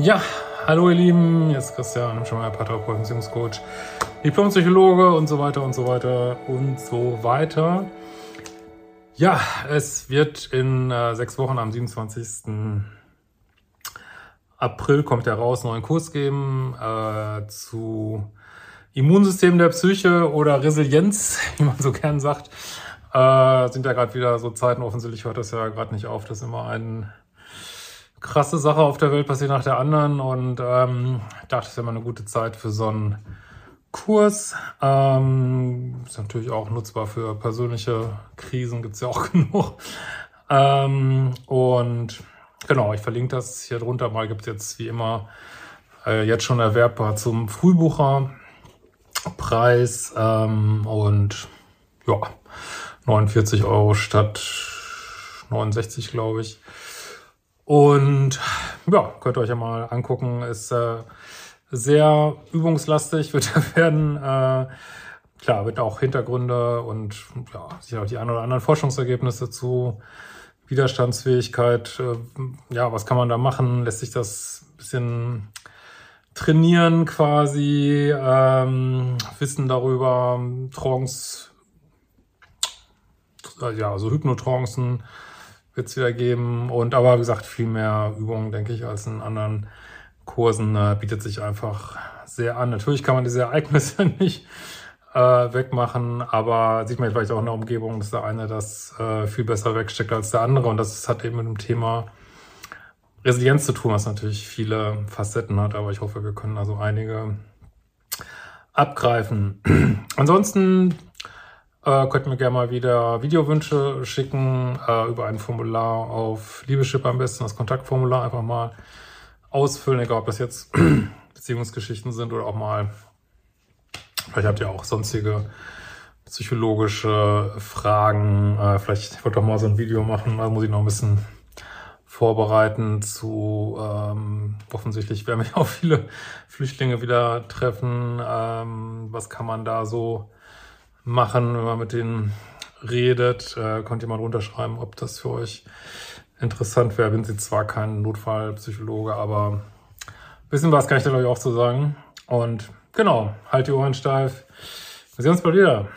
Ja, hallo ihr Lieben, ist Christian, schon mal Paartherapeut, Beziehungscoach, Diplompsychologe und so weiter und so weiter und so weiter. Ja, es wird in äh, sechs Wochen am 27. April kommt er raus, neuen Kurs geben äh, zu Immunsystem der Psyche oder Resilienz, wie man so gern sagt. Äh, sind ja gerade wieder so Zeiten, offensichtlich hört das ja gerade nicht auf, dass immer eine krasse Sache auf der Welt passiert nach der anderen und ähm, dachte, es ist immer eine gute Zeit für so einen Kurs. Ähm, ist natürlich auch nutzbar für persönliche Krisen, gibt's ja auch genug. Ähm, und genau, ich verlinke das hier drunter mal. Gibt's jetzt wie immer äh, jetzt schon erwerbbar zum Frühbucherpreis ähm, und ja, 49 Euro statt 69, glaube ich. Und ja, könnt ihr euch ja mal angucken. Ist äh, sehr übungslastig, wird er werden. Äh, klar, wird auch Hintergründe und ja, sicher auch die ein oder anderen Forschungsergebnisse zu Widerstandsfähigkeit. Äh, ja, was kann man da machen? Lässt sich das bisschen trainieren quasi? Ähm, Wissen darüber, Trance ja, also Hypnotrancen wird es geben. Und aber wie gesagt, viel mehr Übungen, denke ich, als in anderen Kursen äh, bietet sich einfach sehr an. Natürlich kann man diese Ereignisse nicht äh, wegmachen, aber sieht man vielleicht auch in der Umgebung, dass der eine das äh, viel besser wegsteckt als der andere. Und das hat eben mit dem Thema Resilienz zu tun, was natürlich viele Facetten hat, aber ich hoffe, wir können also einige abgreifen. Ansonsten äh, könnt mir gerne mal wieder Videowünsche schicken äh, über ein Formular auf Liebeschip am besten, das Kontaktformular einfach mal ausfüllen, egal ob das jetzt Beziehungsgeschichten sind oder auch mal, vielleicht habt ihr auch sonstige psychologische Fragen. Äh, vielleicht, ich wollte doch mal so ein Video machen, da muss ich noch ein bisschen vorbereiten zu, ähm, offensichtlich werden mich auch viele Flüchtlinge wieder treffen. Ähm, was kann man da so machen, wenn man mit denen redet. Äh, könnt ihr mal runterschreiben, ob das für euch interessant wäre. Bin sie zwar kein Notfallpsychologe, aber ein bisschen was kann ich da glaube ich auch zu sagen. Und genau, halt die Ohren steif. Wir sehen uns bald wieder.